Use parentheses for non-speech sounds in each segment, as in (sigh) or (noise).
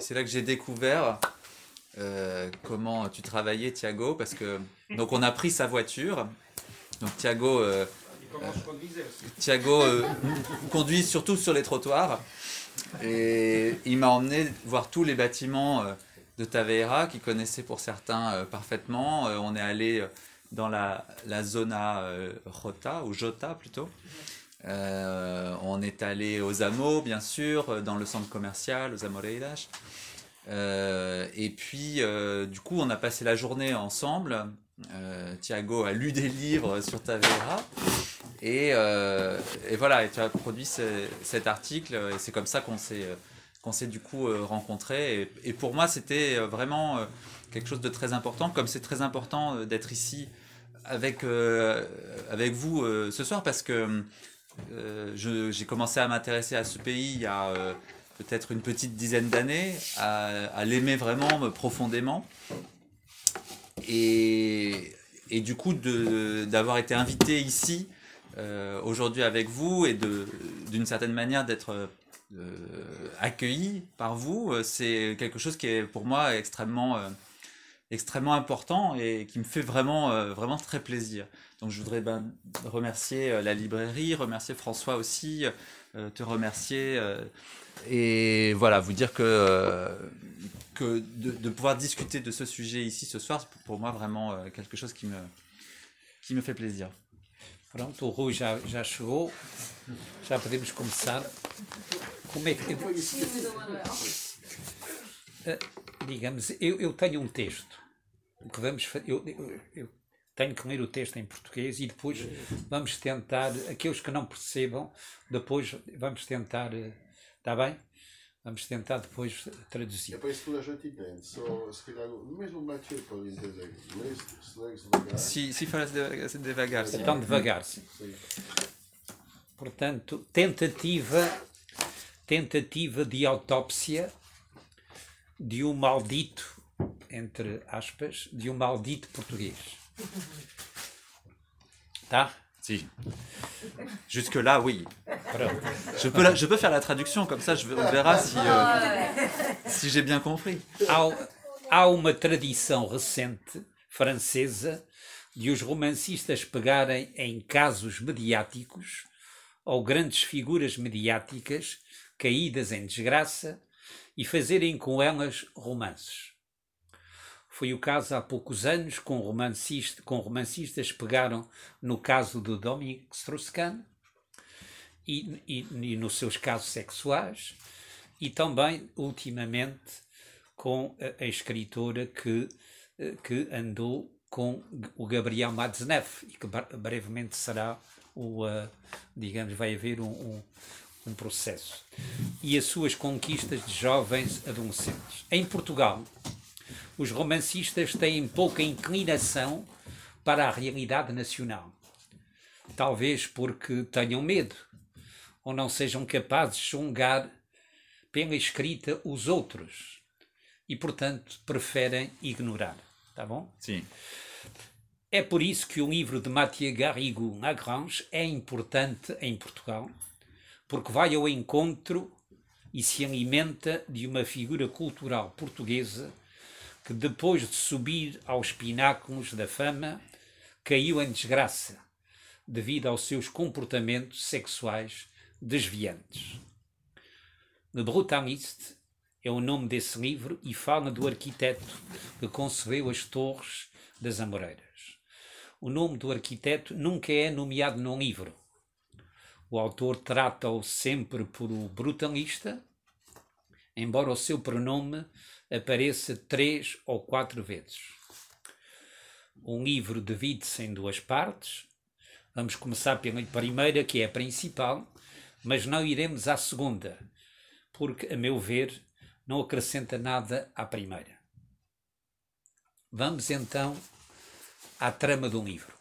C'est là que j'ai découvert euh, comment tu travaillais, Thiago, parce que donc on a pris sa voiture. Donc Thiago, euh, Thiago euh, conduit surtout sur les trottoirs et il m'a emmené voir tous les bâtiments de Taveira qu'il connaissait pour certains parfaitement. On est allé dans la, la zona Jota ou Jota plutôt. Euh, on est allé aux Amos, bien sûr, euh, dans le centre commercial, aux Amoreiras. Euh, et puis, euh, du coup, on a passé la journée ensemble. Thiago a lu des livres sur Tavera. Et, et voilà, et tu as produit ce- cet article. Et c'est comme ça qu'on s'est qu'on s'est du coup rencontrés. Et, et pour moi, c'était vraiment quelque chose de très important, comme c'est très important d'être ici avec, avec vous ce soir, parce que j'ai commencé à m'intéresser à ce pays il y a euh, peut-être une petite dizaine d'années, à, l'aimer vraiment euh, profondément. Et, du coup, d'avoir été invité ici euh, aujourd'hui avec vous et d'une certaine manière d'être euh, accueilli par vous, euh, c'est quelque chose qui est pour moi extrêmement, euh, extrêmement important et qui me fait vraiment, euh, vraiment très plaisir. Donc je voudrais ben, remercier euh, la librairie, remercier François aussi, euh, te remercier euh, et voilà, vous dire que, euh, que de, de pouvoir discuter de ce sujet ici ce soir, c'est pour moi vraiment euh, quelque chose qui me, qui me fait plaisir. Pronto, o Rui já, já chegou, já podemos começar. Como é que. Digamos, eu, eu tenho um texto. O que vamos eu, eu, eu tenho que ler o texto em português e depois vamos tentar, aqueles que não percebam, depois vamos tentar. Está bem? Vamos tentar depois traduzir. É para isso que a gente entende. Só, se calhar, mesmo o Mathieu pode entender. Lês, se lês devagar. Si, si faz devagar, sim. Então, devagar. Sim. Portanto, tentativa, tentativa de autópsia de um maldito, entre aspas, de um maldito português. Tá? Si. Jusque-là, oui. Pronto. Je peux, la- je peux faire la traduction, comme ça je, on verra si, euh, si j'ai bien compris. Há, há uma tradição recente francesa de os romancistas pegarem em casos mediáticos ou grandes figuras mediáticas caídas em desgraça e fazerem com elas romances. Foi o caso há poucos anos com, com romancistas que pegaram no caso do Dominique Strauss-Kahn e, e, e nos seus casos sexuais e também ultimamente com a, a escritora que, eh, que andou com o Gabriel Matzneff e que bre- brevemente será o, eh, digamos, vai haver um, um, um processo. E as suas conquistas de jovens adolescentes. Em Portugal, os romancistas têm pouca inclinação para a realidade nacional. Talvez porque tenham medo ou não sejam capazes de julgar pela escrita os outros e, portanto, preferem ignorar. Tá bom? Si. É por isso que o livro de Mathieu Garrigou Lagrange é importante em Portugal, porque vai ao encontro e se alimenta de uma figura cultural portuguesa que, depois de subir aos pináculos da fama, caiu em desgraça devido aos seus comportamentos sexuais desviantes. Le Brutaliste é o nome desse livro e fala do arquiteto que concebeu as Torres das Amoreiras. O nome do arquiteto nunca é nomeado no livro. O autor trata-o sempre por o brutalista, embora o seu pronome apareça três ou quatro vezes. Um livro divide-se em duas partes. Vamos começar pela primeira, que é a principal, mas não iremos à segunda, porque, a meu ver, não acrescenta nada à primeira. Vamos então à trama do livro.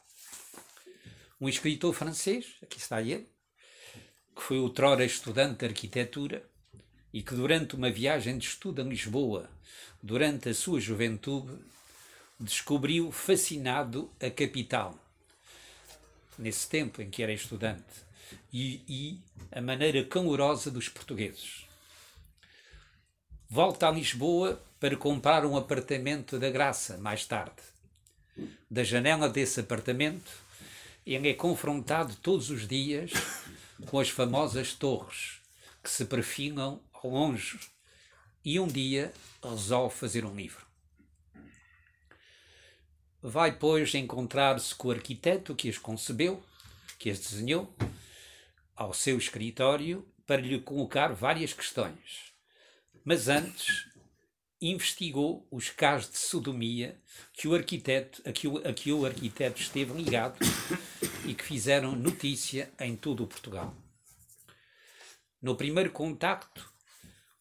Um escritor francês, aqui está ele, que foi outrora estudante de arquitetura e que durante uma viagem de estudo a Lisboa, durante a sua juventude, descobriu fascinado a capital, nesse tempo em que era estudante, e, e a maneira calorosa dos portugueses. Volta a Lisboa para comprar um apartamento da Graça mais tarde. Da janela desse apartamento, ele é confrontado todos os dias com as famosas torres que se perfilam ao longe e um dia resolve fazer um livro. Vai, pois, encontrar-se com o arquiteto que as concebeu, que as desenhou, ao seu escritório para lhe colocar várias questões. Mas antes investigou os casos de sodomia que o arquiteto, a que o, a que o arquiteto esteve ligado e que fizeram notícia em todo o Portugal. No primeiro contacto,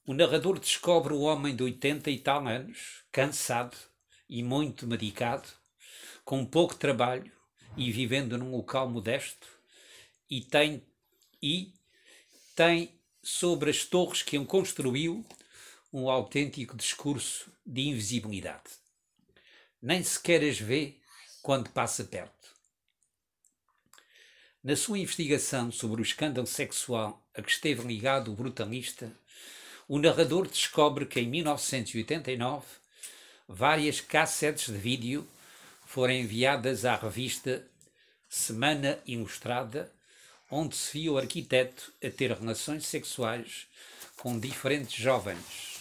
o narrador descobre o homem de 80 e tal anos, cansado e muito medicado, com pouco trabalho e vivendo num local modesto, e tem, e tem sobre as torres que ele construiu um autêntico discurso de invisibilidade. Nem sequer as vê quando passa perto. Na sua investigação sobre o escândalo sexual a que esteve ligado o brutalista, o narrador descobre que em 1989 várias cassetes de vídeo foram enviadas à revista Semana Ilustrada, onde se via o arquiteto a ter relações sexuais com diferentes jovens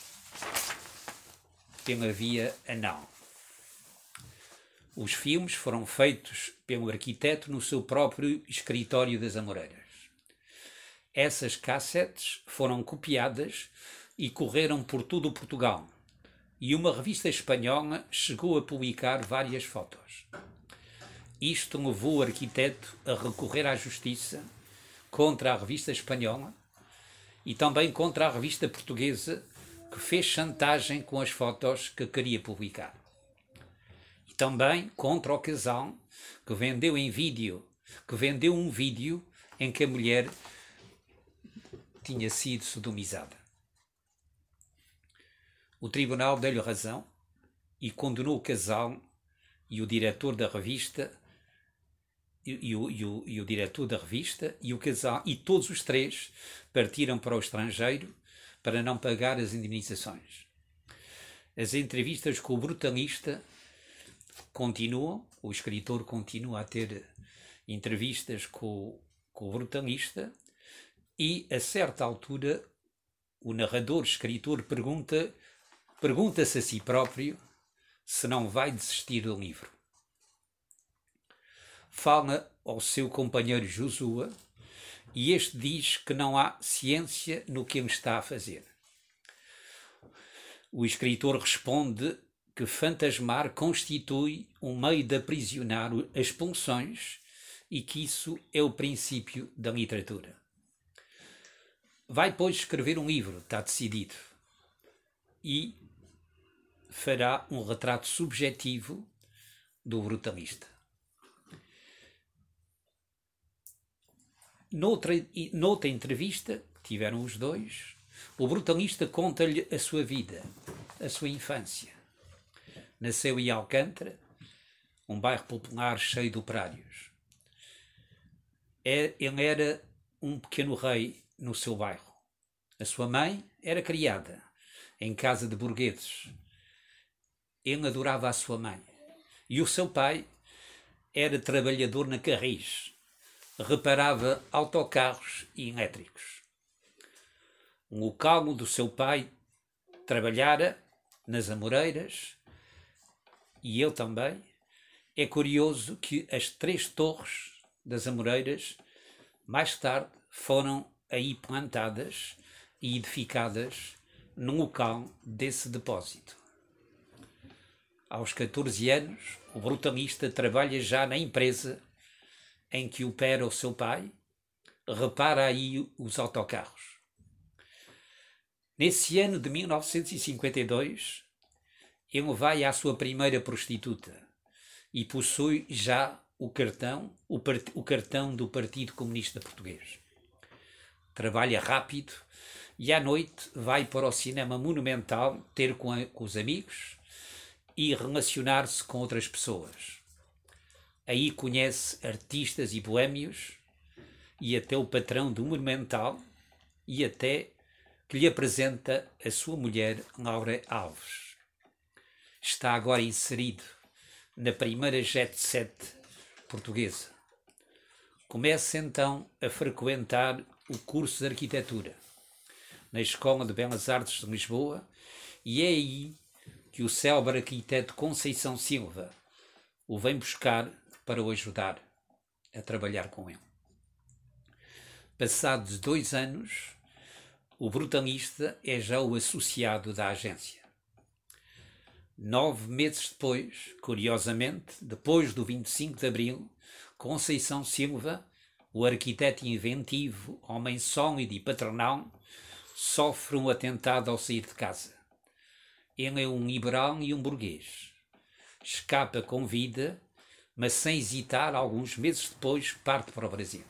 pela via anal. Os filmes foram feitos pelo arquiteto no seu próprio escritório das Amoreiras. Essas cassetes foram copiadas e correram por todo o Portugal, e uma revista espanhola chegou a publicar várias fotos. Isto levou o arquiteto a recorrer à justiça contra a revista espanhola e também contra a revista portuguesa que fez chantagem com as fotos que queria publicar. E também contra o casal que vendeu em vídeo, que vendeu um vídeo em que a mulher tinha sido sodomizada. O tribunal deu-lhe razão e condenou o casal e o diretor da revista e, e, o, e, o, e o diretor da revista e o casal e todos os três partiram para o estrangeiro para não pagar as indemnizações. As entrevistas com o brutalista continuam, o escritor continua a ter entrevistas com, com o brutalista e, a certa altura, o narrador, escritor, pergunta pergunta-se a si próprio se não vai desistir do livro. Fala ao seu companheiro Josua e este diz que não há ciência no que ele está a fazer. O escritor responde que fantasmar constitui um meio de aprisionar as pulsões e que isso é o princípio da literatura. Vai, pois, escrever um livro, está decidido. E fará um retrato subjetivo do brutalista. Noutra, noutra entrevista tiveram os dois, o brutalista conta-lhe a sua vida, a sua infância. Nasceu em Alcântara, um bairro popular cheio de operários. É, ele era um pequeno rei no seu bairro. A sua mãe era criada em casa de burgueses. Ele adorava a sua mãe. E o seu pai era trabalhador na Carris, reparava autocarros e elétricos. Um local do seu pai trabalhara nas Amoreiras e ele também. É curioso que as três torres das Amoreiras mais tarde foram aí plantadas e edificadas no local desse depósito. Aos 14 anos, o brutalista trabalha já na empresa em que opera o seu pai, repara aí os autocarros. Nesse ano de 1952, ele vai à sua primeira prostituta e possui já o cartão, o, o cartão do Partido Comunista Português. Trabalha rápido e à noite vai para o cinema monumental ter com, a, com os amigos e relacionar-se com outras pessoas. Aí conhece artistas e boêmios e até o patrão do Monumental e até que lhe apresenta a sua mulher Laura Alves. Está agora inserido na primeira jet set portuguesa. Começa então a frequentar o curso de arquitetura na Escola de Belas Artes de Lisboa e é aí que o célebre arquiteto Conceição Silva o vem buscar para o ajudar a trabalhar com ele. Passados dois anos, o brutalista é já o associado da agência. Nove meses depois, curiosamente, depois do 25 de Abril, Conceição Silva, o arquiteto inventivo, homem sólido e patronal, sofre um atentado ao sair de casa. Ele é um liberal e um burguês. Escapa com vida, mas sem hesitar, alguns meses depois, parte para o Brasil.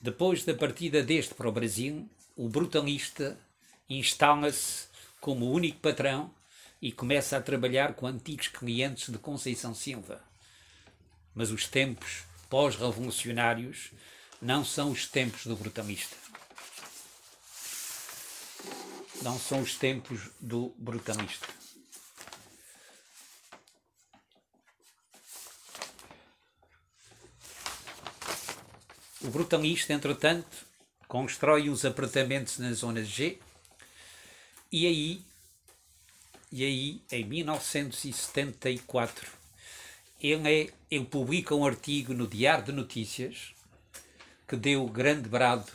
Depois da partida deste para o Brasil, o brutalista instala-se como único patrão e começa a trabalhar com antigos clientes de Conceição Silva. Mas os tempos pós-revolucionários não são os tempos do brutalista. Não são os tempos do brutalista. O brutalista, entretanto, constrói uns apartamentos na zona G e aí, e aí em 1974, ele, é, ele publica um artigo no Diário de Notícias que deu grande brado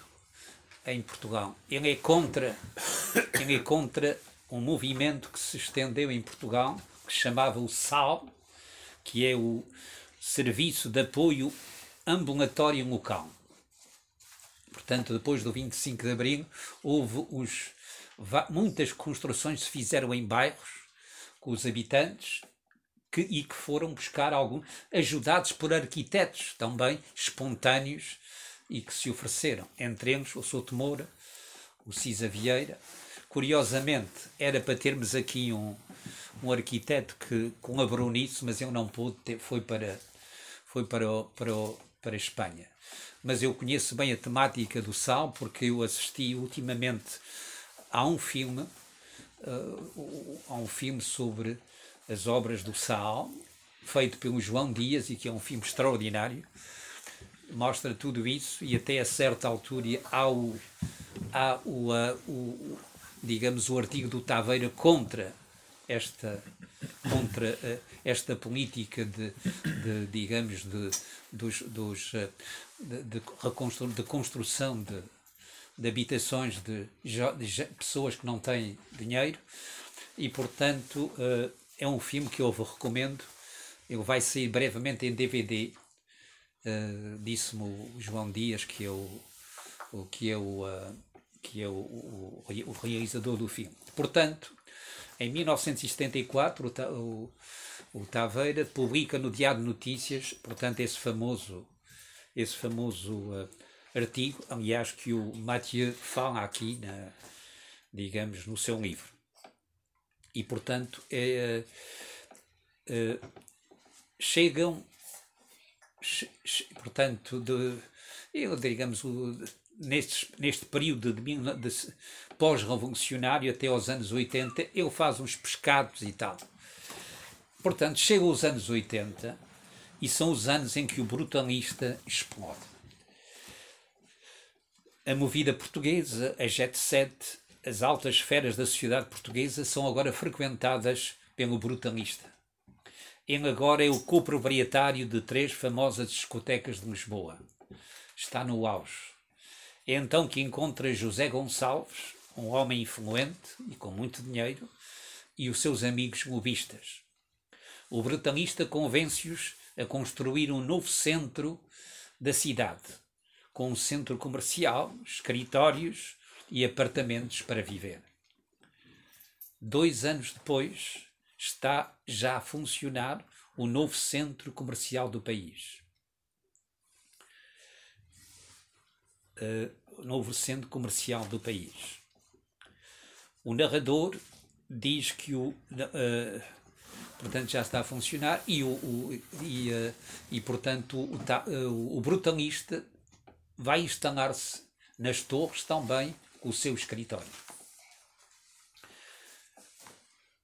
em Portugal. Ele é contra, ele é contra um movimento que se estendeu em Portugal, que se chamava o SAL, que é o Serviço de Apoio Ambulatório Local. Portanto, depois do 25 de Abril, houve os, muitas construções se fizeram em bairros com os habitantes que, e que foram buscar algum, ajudados por arquitetos também espontâneos e que se ofereceram. Entre eles, o Souto Moura, o Cisa Vieira. Curiosamente, era para termos aqui um, um arquiteto que colaborou nisso, mas ele não pôde, ter, foi para, foi para, para, para a Espanha mas eu conheço bem a temática do sal porque eu assisti ultimamente a um filme, uh, a um filme sobre as obras do sal, feito pelo João Dias e que é um filme extraordinário. Mostra tudo isso e até a certa altura há o, há o, o digamos, o artigo do Taveira contra esta contra uh, esta política de, de digamos de dos, dos de, de, de construção de, de habitações de, de, pessoas que não têm dinheiro e portanto uh, é um filme que eu vos recomendo. Ele vai sair brevemente em DVD uh, disse-me o João Dias que é o, que é o uh, que é o, o, o, realizador do filme. Portanto em 1974 o, o, o Taveira publica no Diário de Notícias portanto esse famoso esse famoso uh, artigo, aliás, que o Mathieu fala aqui, na, digamos, no seu livro. E, portanto, é, uh, chegam, portanto, de, eu, digamos, o, neste, neste período de, de pós-revolucionário até aos anos 80, ele faz uns pescados e tal. Portanto, chega aos anos 80 e são os anos em que o brutalista explode. A movida portuguesa, a jet set, as altas esferas da sociedade portuguesa são agora frequentadas pelo brutalista. Ele agora é o coproprietário de três famosas discotecas de Lisboa. Está no auge. É então que encontra José Gonçalves, um homem influente e com muito dinheiro, e os seus amigos lobistas. O brutalista convence-os a construir um novo centro da cidade, com um centro comercial, escritórios e apartamentos para viver. Dois anos depois, está já a funcionar o novo centro comercial do país. Uh, o novo centro comercial do país. O narrador diz que o, uh, portanto já está a funcionar e, o, o e, uh, e portanto o, o brutalista vai instalar-se nas torres também o seu escritório.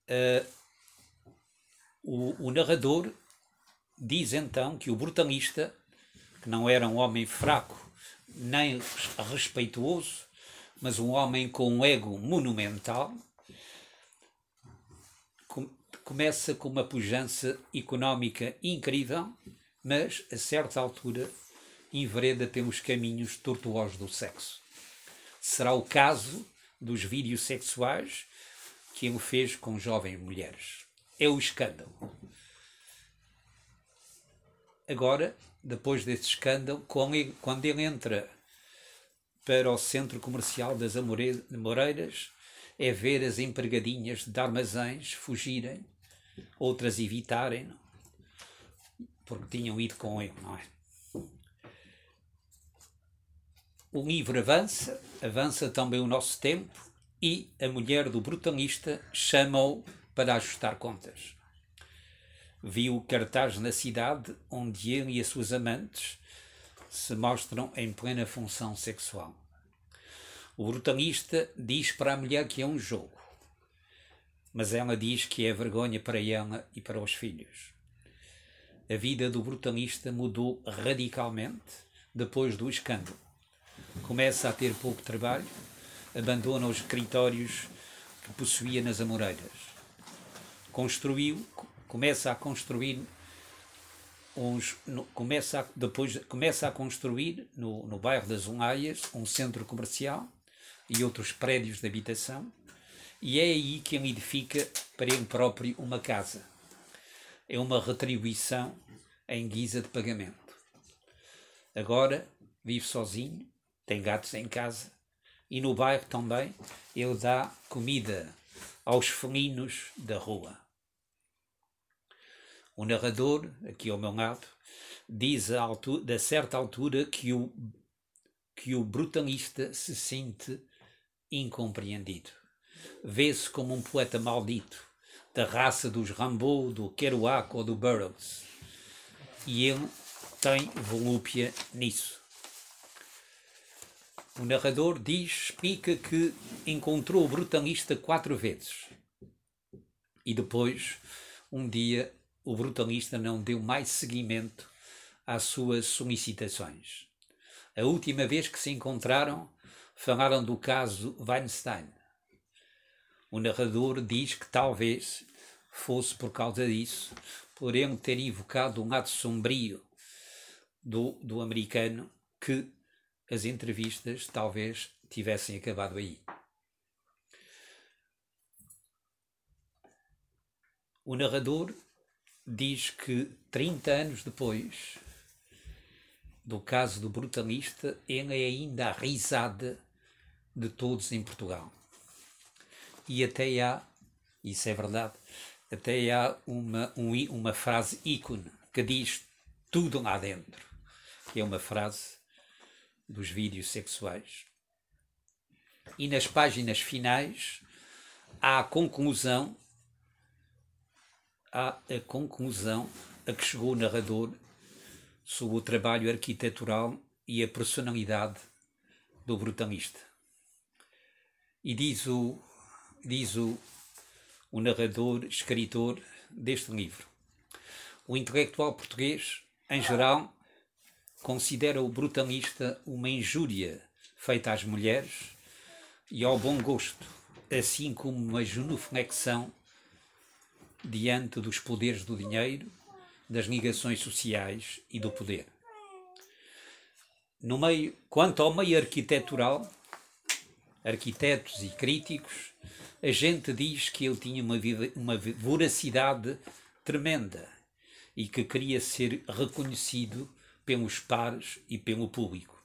Uh, o, o narrador diz então que o brutalista, que não era um homem fraco nem respeituoso, mas um homem com um ego monumental, começa com uma pujança económica incrível, mas a certa altura envereda pelos caminhos tortuosos do sexo. Será o caso dos vídeos sexuais que ele fez com jovens mulheres. É o escândalo. Agora, depois desse escândalo, quando ele entra para o centro comercial das Amoreiras, é ver as empregadinhas de armazéns fugirem outras evitarem, porque tinham ido com ele, não é? O livro avança, avança também o nosso tempo e a mulher do brutalista chama-o para ajustar contas. Viu o cartaz na cidade onde ele e as suas amantes se mostram em plena função sexual. O brutalista diz para a mulher que é um jogo mas ela diz que é vergonha para ela e para os filhos. A vida do brutalista mudou radicalmente depois do escândalo. Começa a ter pouco trabalho, abandona os escritórios que possuía nas Amoreiras. Construiu, começa a construir uns, no, começa a, depois começa a construir no, no bairro das Unhaias um centro comercial e outros prédios de habitação e é aí que ele edifica para ele próprio uma casa. É uma retribuição em guisa de pagamento. Agora vive sozinho, tem gatos em casa e no bairro também ele dá comida aos felinos da rua. O narrador, aqui ao meu lado, diz a, altura, a certa altura que o, que o brutalista se sente incompreendido vê-se como um poeta maldito, da raça dos Rambo, do Kerouac ou do Burroughs. E ele tem volúpia nisso. O narrador diz, explica que encontrou o brutalista quatro vezes. E depois, um dia, o brutalista não deu mais seguimento às suas solicitações. A última vez que se encontraram, falaram do caso Weinstein. O narrador diz que talvez fosse por causa disso, ele ter invocado um lado sombrio do, do americano, que as entrevistas talvez tivessem acabado aí. O narrador diz que 30 anos depois do caso do brutalista, ele é ainda a risada de todos em Portugal e até há, isso é verdade, até há uma, um, uma frase ícone que diz tudo lá dentro. É uma frase dos vídeos sexuais. E nas páginas finais há a conclusão, há a conclusão a que chegou o narrador sobre o trabalho arquitetural e a personalidade do brutalista. E diz o, diz o, o narrador, escritor deste livro. O intelectual português, em geral, considera o brutalista uma injúria feita às mulheres e ao bom gosto, assim como uma genuflexão diante dos poderes do dinheiro, das ligações sociais e do poder. No meio, quanto ao meio arquitetural, arquitetos e críticos a gente diz que ele tinha uma, uma voracidade tremenda e que queria ser reconhecido pelos pares e pelo público.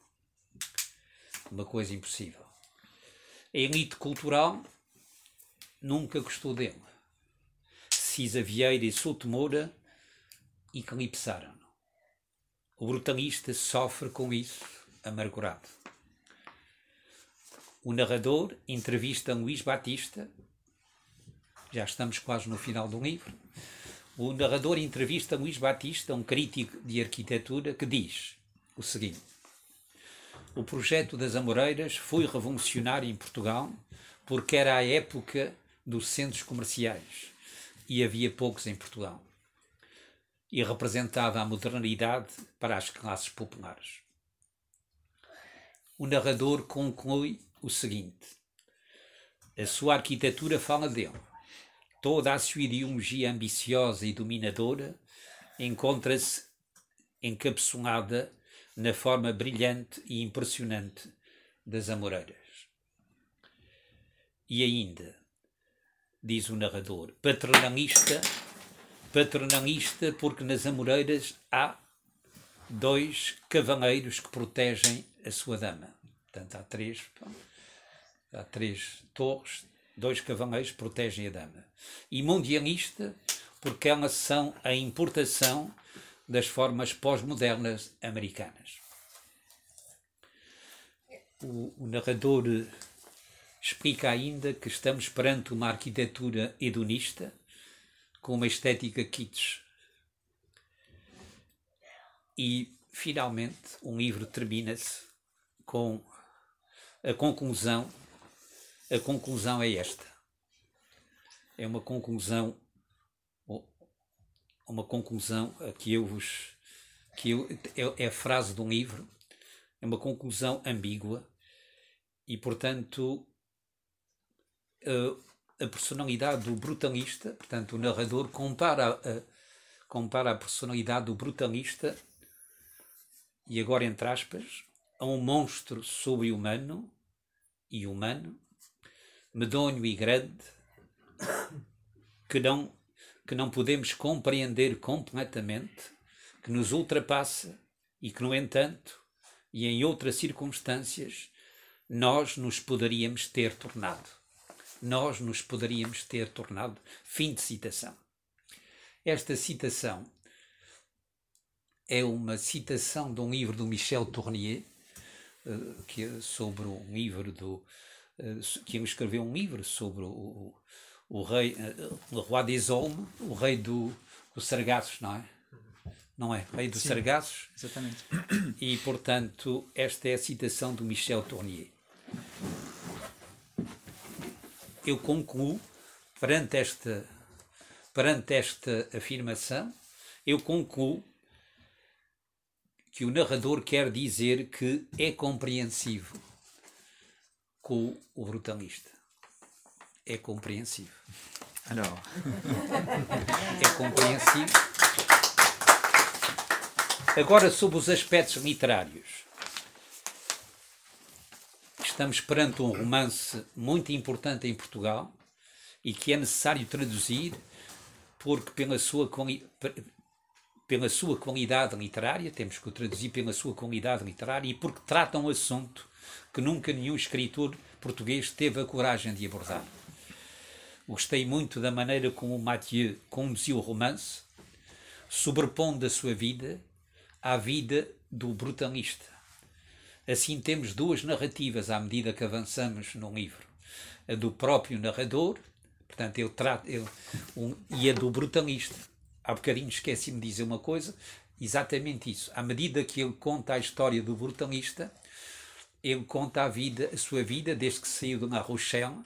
Uma coisa impossível. A elite cultural nunca gostou dele. Cisa Vieira e Souto Moura eclipsaram-no. O brutalista sofre com isso, amargurado. O narrador entrevista Luís Batista, já estamos quase no final do livro. O narrador entrevista Luís Batista, um crítico de arquitetura, que diz o seguinte: O projeto das Amoreiras foi revolucionário em Portugal porque era a época dos centros comerciais e havia poucos em Portugal. E representava a modernidade para as classes populares. O narrador conclui o seguinte: a sua arquitetura fala dele. Toda a sua ambiciosa e dominadora encontra-se encapsulada na forma brilhante e impressionante das Amoreiras. E ainda, diz o narrador, paternalista, paternalista porque nas Amoreiras há dois cavaleiros que protegem a sua dama. Portanto, há três, há três torres, dois cavaleiros protegem a dama. E mundialista porque elas são a importação das formas pós-modernas americanas. O, o, narrador explica ainda que estamos perante uma arquitetura hedonista com uma estética kitsch. E, finalmente, um livro termina-se com a conclusão. A conclusão é esta. É uma conclusão uma conclusão que eu vos. que eu, é, é a frase de um livro, é uma conclusão ambígua e, portanto, a, a personalidade do brutalista, portanto, o narrador compara a, compara a personalidade do brutalista, e agora entre aspas, a um monstro sobre-humano e humano, medonho e grande, que não que não podemos compreender completamente, que nos ultrapassa e que, no entanto, e em outras circunstâncias, nós nos poderíamos ter tornado. Nós nos poderíamos ter tornado. Fim de citação. Esta citação é uma citação de um livro do Michel Tournier, eh, que é sobre um livro do que ele escreveu um livro sobre o, o rei, eh, o roi des Olmes, o rei do, do Sargassos, não é? Não é? Rei dos Sargassos. Exatamente. E, portanto, esta é a citação do Michel Tournier. Eu concluo, perante esta, perante esta afirmação, eu concluo que o narrador quer dizer que é compreensivo com o brutalista é compreensível. Alors. É compreensível. Agora, sobre os aspectos literários. Estamos perante um romance muito importante em Portugal e que é necessário traduzir porque pela sua, pela sua qualidade literária, temos que o traduzir pela sua qualidade literária e porque trata um assunto que nunca nenhum escritor português teve a coragem de abordar. Gostei muito da maneira como Mathieu conduziu o romance, sobrepondo a sua vida à vida do brutalista. Assim temos duas narrativas à medida que avançamos no livro. A do próprio narrador, portanto, ele trata, ele, um, e a do brutalista. Há bocadinho esqueci-me de dizer uma coisa, exatamente isso. À medida que ele conta a história do brutalista, ele conta a vida, a sua vida desde que saiu de La Rochelle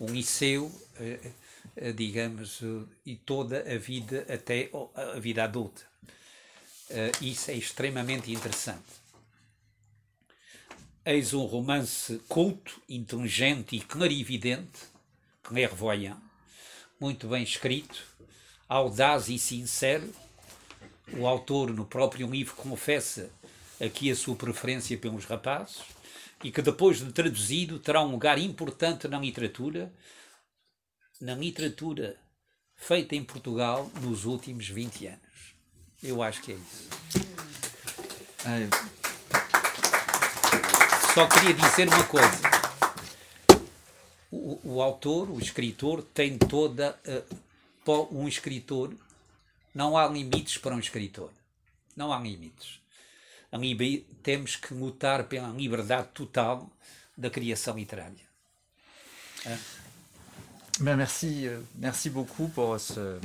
um liceu, eh, eh, digamos, eh, e toda a vida até a vida adulta. Isso é extremamente interessante. Eis um romance culto, inteligente e clarividente, clairvoyant, muito bem escrito, audaz e sincero. O autor, no próprio livro, confessa aqui a sua preferência pelos rapazes e que depois de traduzido terá um lugar importante na literatura, na literatura feita em Portugal nos últimos 20 anos. Eu acho que é isso. Ai. Só queria dizer uma coisa. O, o autor, o escritor, tem toda. Uh, um escritor. Não há limites para um escritor. Não há limites temos que lutar pela liberdade total da criação littéraire. Ben merci, euh, merci beaucoup pour ce,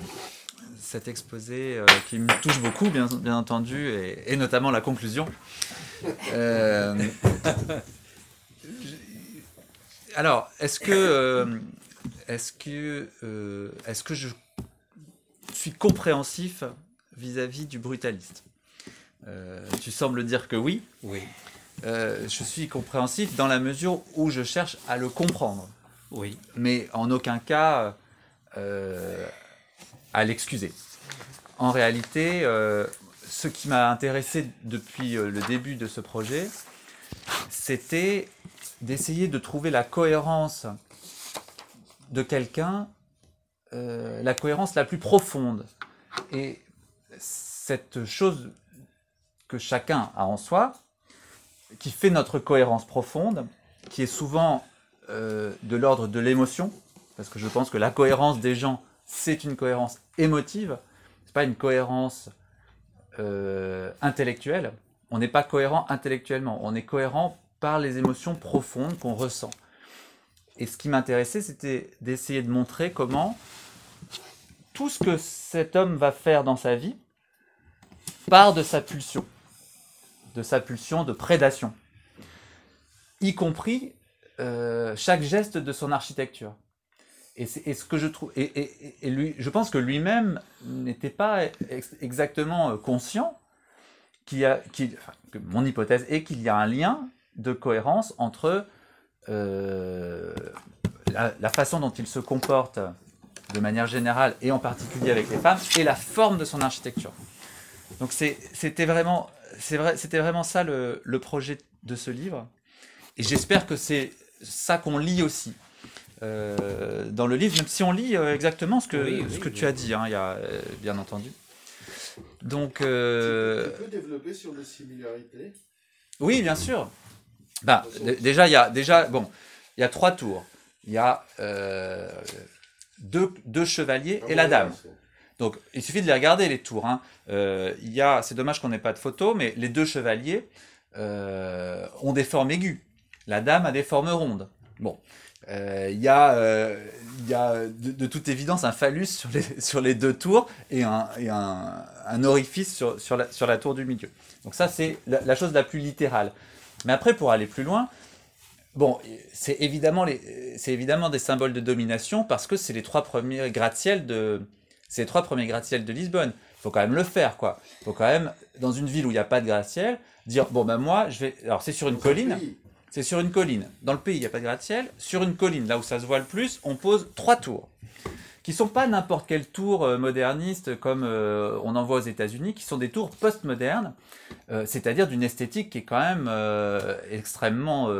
cet exposé qui me touche beaucoup, bien, bien entendu, et, notamment la conclusion. (laughs) alors, est-ce que, est-ce que, est-ce que je suis compréhensif vis-à-vis du brutaliste Tu sembles dire que oui. Oui. je suis compréhensif dans la mesure où je cherche à le comprendre. Oui. Mais en aucun cas euh, à l'excuser. En réalité, euh, ce qui m'a intéressé depuis euh, le début de ce projet, c'était d'essayer de trouver la cohérence de quelqu'un, la cohérence la plus profonde. Et cette chose que chacun a en soi, qui fait notre cohérence profonde, qui est souvent de l'ordre de l'émotion, parce que je pense que la cohérence des gens, c'est une cohérence émotive, c'est pas une cohérence euh, intellectuelle. On n'est pas cohérent intellectuellement, on est cohérent par les émotions profondes qu'on ressent. Et ce qui m'intéressait, c'était d'essayer de montrer comment tout ce que cet homme va faire dans sa vie part de sa pulsion, de sa pulsion de prédation, y compris euh, chaque geste de son architecture. Et, ce que je trouve, et, lui, je pense que lui-même n'était pas exactement euh, conscient qu'il a, que mon hypothèse est qu'il y a un lien de cohérence entre euh, la, façon dont il se comporte de manière générale et en particulier avec les femmes et la forme de son architecture. Donc c'était vraiment, vrai, vraiment ça le, le projet de ce livre. Et j'espère que c'est ça qu'on lit aussi. Euh, dans le livre, même si on lit euh, exactement ce que, ce que tu as dit, hein, il y a, euh, bien entendu. Donc, tu peux développer sur les similarités Oui, bien sûr. Bah, déjà, il y a déjà bon, il y a trois tours. Il y a deux, deux, chevaliers et la dame. Donc, il suffit de les regarder les tours. Hein. il y a, c'est dommage qu'on n'ait pas de photos, mais les deux chevaliers ont des formes aiguës. La dame a des formes rondes. Bon, euh, il y a, euh, y a de, toute évidence un phallus sur les, (laughs) sur les deux tours et un, et un, un orifice sur, sur, la, sur la tour du milieu. Donc ça, c'est la, chose la plus littérale. Mais après, pour aller plus loin, bon, c'est évidemment, les, évidemment des symboles de domination parce que c'est les trois premiers gratte-ciel de, c'est les trois premiers gratte-ciel de Lisbonne. Il faut quand même le faire, quoi. Il faut quand même, dans une ville où il n'y a pas de gratte-ciel, dire, bon ben moi, je vais... Alors c'est sur une colline c'est sur une colline. Dans le pays, il n'y a pas de gratte-ciel. Sur une colline, là où ça se voit le plus, on pose trois tours. Qui sont pas n'importe quelle tour euh, moderniste comme euh, on en voit aux États-Unis, qui sont des tours postmodernes, euh, c'est-à-dire d'une esthétique qui est quand même extrêmement.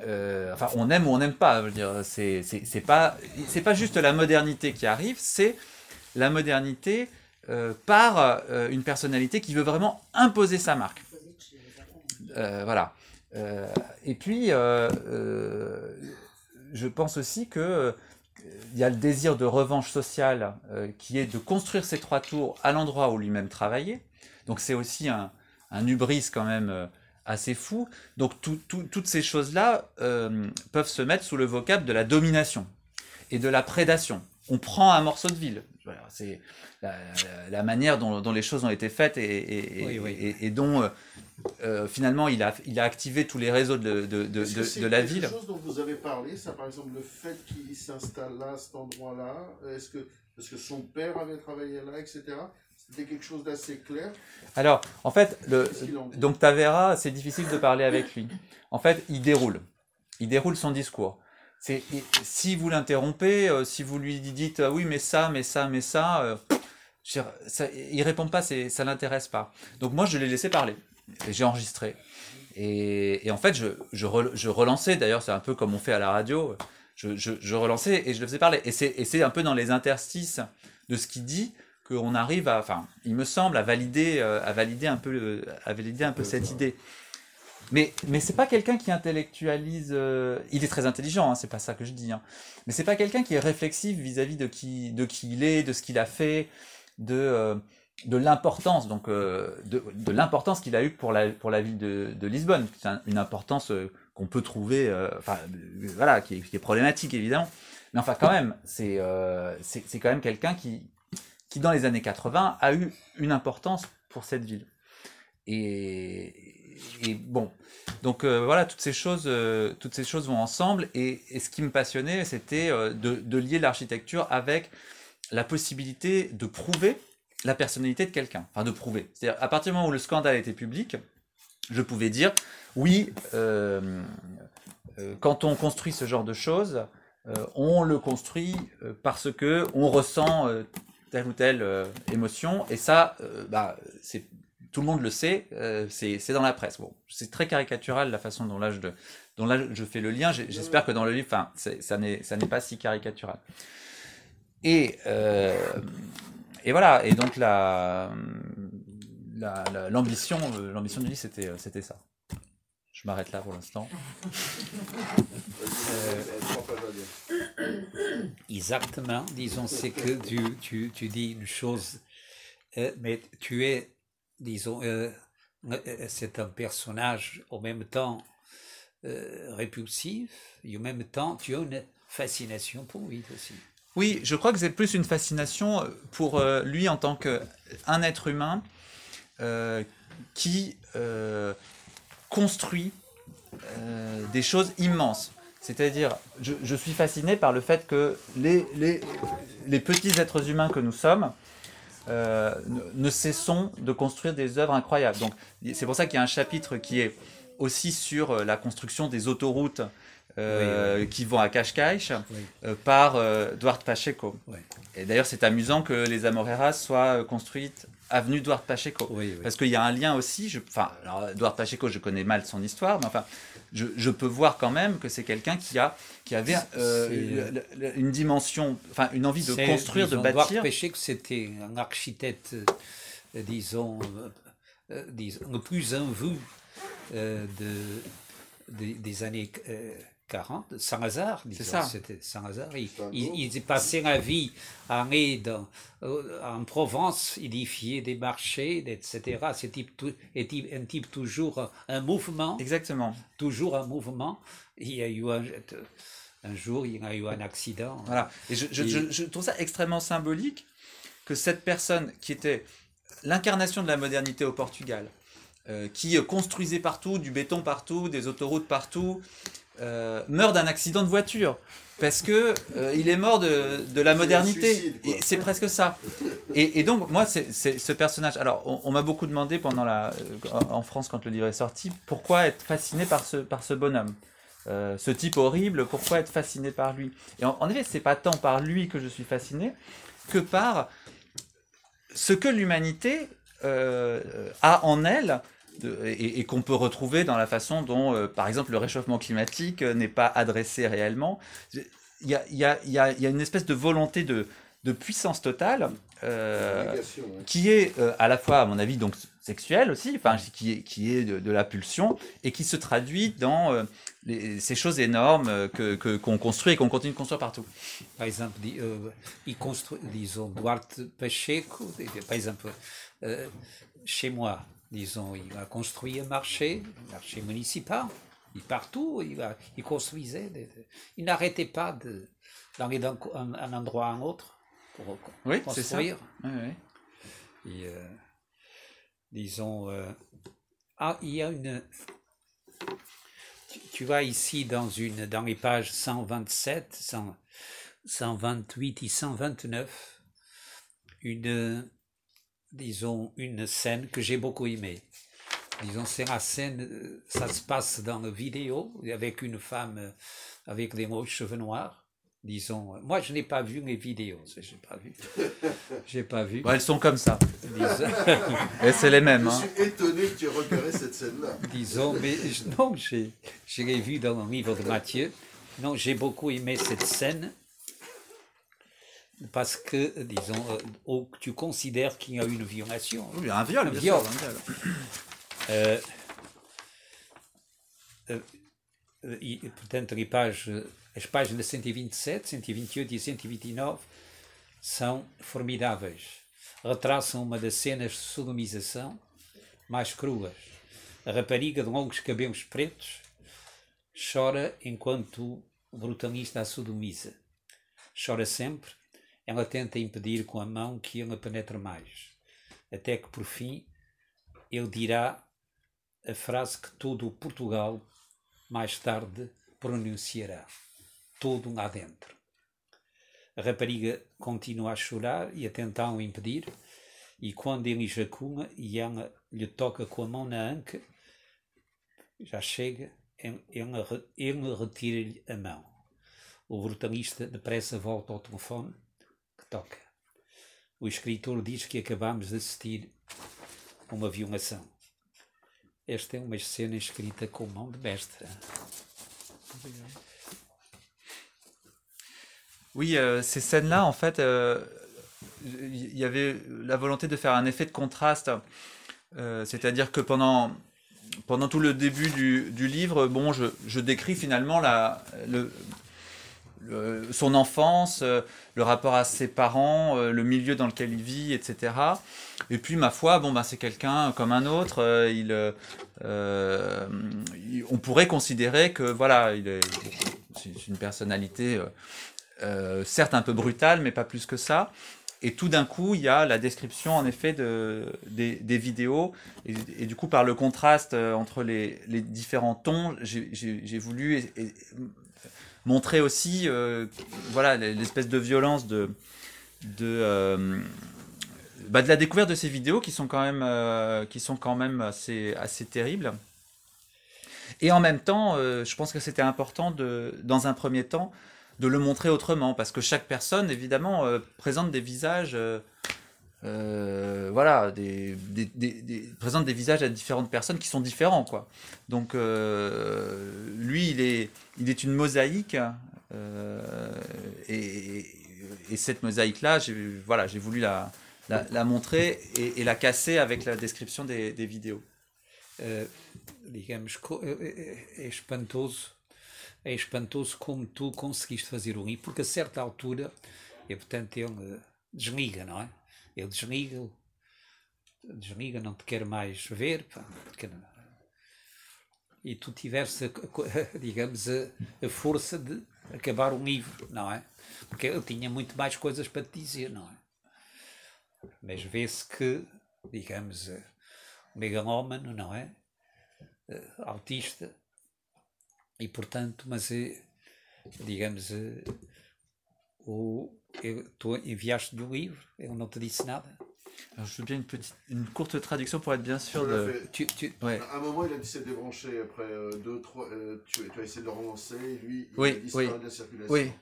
Enfin, on aime ou on n'aime pas. C'est, pas, juste la modernité qui arrive, c'est la modernité par une personnalité qui veut vraiment imposer sa marque. voilà. Euh, et puis, euh, euh, je pense aussi que il y a le désir de revanche sociale qui est de construire ces trois tours à l'endroit où lui-même travaillait. Donc c'est aussi un, un, hubris quand même assez fou. Donc toutes ces choses-là peuvent se mettre sous le vocable de la domination et de la prédation. On prend un morceau de ville. C'est la, manière dont, les choses ont été faites et, et dont euh, finalement, il a, il a activé tous les réseaux de, de, de, de, la ville. C'est quelque chose dont vous avez parlé, ça par exemple le fait qu'il s'installe là, à cet endroit-là, est-ce que, parce que son père avait travaillé là, etc. C'était quelque chose d'assez clair. Alors, en fait, le, donc Tavera, c'est difficile de parler avec lui. En fait, il déroule. Il déroule son discours. C'est, si vous l'interrompez, euh, si vous lui dites ah oui, mais ça, mais ça, mais ça, euh, ça il répond pas, ça l'intéresse pas. Donc moi, je l'ai laissé parler j'ai enregistré. Et, en fait, je, je, relançais, d'ailleurs, c'est un peu comme on fait à la radio, je, je relançais et je le faisais parler. Et c'est un peu dans les interstices de ce qu'il dit qu'on arrive à, enfin, il me semble, à valider, euh, à valider un peu, à valider un peu cette idée. Mais, mais c'est pas quelqu'un qui intellectualise. Euh, il est très intelligent, hein, c'est pas ça que je dis. Hein, mais c'est pas quelqu'un qui est réflexif vis-à-vis de qui, de qui il est, de ce qu'il a fait, de. Euh, de l'importance donc euh, de, de l'importance qu'il a eu pour la pour la ville de, de Lisbonne c'est une importance euh, qu'on peut trouver euh, enfin voilà qui est, qui est, problématique évidemment mais enfin quand même c'est c'est quand même quelqu'un qui dans les années 80 a eu une importance pour cette ville. Et, bon, donc euh, voilà, toutes ces choses, euh, toutes ces choses vont ensemble. Et, et ce qui me passionnait, c'était euh, de, de, lier l'architecture avec la possibilité de prouver la personnalité de quelqu'un. Enfin, de prouver. C'est-à-dire, à partir du moment où le scandale était public, je pouvais dire, oui, quand on construit ce genre de choses, on le construit parce que on ressent telle ou telle émotion. Et ça, bah, c'est tout le monde le sait, euh, c'est dans la presse. Bon, c'est très caricatural la façon dont là je, dont là je fais le lien. J'espère que dans le livre, ça n'est pas si caricatural. Et, euh, et voilà, et donc la l'ambition la, l'ambition du livre, c'était ça. Je m'arrête là pour l'instant. Euh, exactement, disons, c'est que tu, tu, tu, dis une chose, mais tu es disons, euh, euh, c'est un personnage en même temps euh, répulsif et en même temps tu as une fascination pour lui aussi. Oui, je crois que c'est plus une fascination pour lui en tant qu'un être humain qui construit des choses immenses. C'est-à-dire, je, je, suis fasciné par le fait que les, les, les petits êtres humains que nous sommes, euh, ne cessons de construire des œuvres incroyables. Donc c'est pour ça qu'il y a un chapitre qui est aussi sur euh, la construction des autoroutes euh, qui vont à Cascais par Duarte Pacheco. Et d'ailleurs, c'est amusant que les Amoreras soient construites avenue Duarte Pacheco. Parce qu'il y a un lien aussi. Je, enfin, alors, Duarte Pacheco, je connais mal son histoire, mais enfin, je, peux voir quand même que c'est quelqu'un qui a qui avait euh, une dimension, enfin une envie de construire, de bâtir. que c'était un architecte, euh, disons, euh, disons, le plus en vue de, des années 40, sans hasard, disons, c'était sans hasard. Il, il, il, passait la vie à aller dans, en Provence, édifier des marchés, etc. C'est type, un type toujours un mouvement. Exactement. Toujours un mouvement. Il y a eu un, un jour, il y a eu un accident. Voilà. Et je, je, je, trouve ça extrêmement symbolique que cette personne qui était l'incarnation de la modernité au Portugal, euh, qui construisait partout, du béton partout, des autoroutes partout, euh, meurt d'un accident de voiture parce que euh, il est mort de, de la modernité. C'est presque ça. Et, et donc moi, c'est ce personnage. Alors, on, m'a beaucoup demandé pendant la, euh, en France quand le livre est sorti, pourquoi être fasciné par ce par ce bonhomme, ce type horrible. Pourquoi être fasciné par lui? Et en, en effet, c'est pas tant par lui que je suis fasciné que par ce que l'humanité a en elle et, qu'on peut retrouver dans la façon dont, euh, par exemple, le réchauffement climatique euh, n'est pas adressé réellement. Il y a, y, a, y a, une espèce de volonté de, de puissance totale euh, qui est à la fois, à mon avis, donc sexuelle aussi, enfin, qui est, qui est de, la pulsion et qui se traduit dans ces choses énormes que qu'on construit et qu'on continue de construire partout. Par exemple, il construit, disons, Duarte Pacheco, par exemple, chez moi, disons, il a construit un marché, un marché municipal, il partout, il, a, il construisait, il n'arrêtait pas d'aller d'un un, endroit à un autre pour oui, construire. Ça. Oui, oui. Et, euh, disons, euh, ah, il y a une, tu, tu, vois ici dans une, dans les pages 127, 100, 128 et 129, une disons, une scène que j'ai beaucoup aimée. Disons, c'est la scène, euh, ça se passe dans la vidéo, avec une femme euh, avec des mots cheveux noirs. Disons, euh, moi je n'ai pas vu les vidéos, j'ai pas vu. (laughs) J'ai pas vu. elles sont comme ça. (laughs) Et c'est les mêmes. Je hein. suis étonné que tu aies repéré cette scène-là. Disons, mais non, je l'ai vu dans le livre de Matthieu. Non, j'ai beaucoup aimé cette scène parce que, disons, euh, tu considères qu'il y a une violation. Oui, un viol, un viol. Euh, euh, portanto, les pages, as páginas 127, 128 e 129 são formidáveis. Retraçam uma das cenas de sodomização mais cruas. A rapariga de longos cabelos pretos chora enquanto o brutalista a sodomiza. Chora sempre ela tenta impedir com a mão que ele penetre mais. Até que, por fim, ele dirá a frase que todo Portugal mais tarde pronunciará: todo lá dentro. A rapariga continua a chorar e a tentar o impedir, e quando ele ejacula e ela lhe toca com a mão na anca, já chega, ele, ele retira-lhe a mão. O brutalista depressa volta ao telefone toca. O escritor diz que acabamos de assistir a uma violação. Esta é uma cena escrita com mão de mestre. Oui, euh, ces scènes-là, en fait, euh, il y avait la volonté de faire un effet de contraste. Euh, C'est-à-dire que pendant, pendant tout le début du, du livre, bon, je, je, décris finalement la, le, son enfance, euh, le rapport à ses parents, euh, le milieu dans lequel il vit, etc. Et puis, ma foi, bon, ben, c'est quelqu'un comme un autre. Euh, il, il, on pourrait considérer que, voilà, il est, c'est une personnalité, certes un peu brutale, mais pas plus que ça. Et tout d'un coup, il y a la description, en effet, de, des, vidéos. Et, du coup, par le contraste entre les, les différents tons, j'ai voulu montrer aussi, euh, voilà, l'espèce de violence euh, bah, de la découverte de ces vidéos qui sont quand même, euh, qui sont quand même assez, assez terribles. Et en même temps, je pense que c'était important de, dans un premier temps, de le montrer autrement, parce que chaque personne, évidemment, présente des visages, euh, voilà, des, des, des, présente des visages à différentes personnes qui sont différents, quoi. Donc, euh, lui, il est, il une mosaïque, euh, et, et, cette mosaïque-là, j'ai, voilà, voulu la, montrer et, la casser avec la description des, vidéos. Ele desliga, desliga, não te quer mais ver, pá, e tu tiveste, (laughs) digamos, a, a, força de acabar o livro, não é? Porque ele tinha muito mais coisas para te dizer, não é? Mas vê-se que, digamos, o megalómano, não é? Autista, e portanto, mas digamos, o, tu enviaste-lhe o livre, ele não te disse nada. Alors, je veux bien une, petite, une courte traduction pour être bien sûr de. Tu, tu... Ouais. À un moment, il a dit c'est débranché. Après euh, deux, trois, euh, tu, tu, as essayé de le relancer. Lui, il oui, a disparu oui. de la circulation. Oui.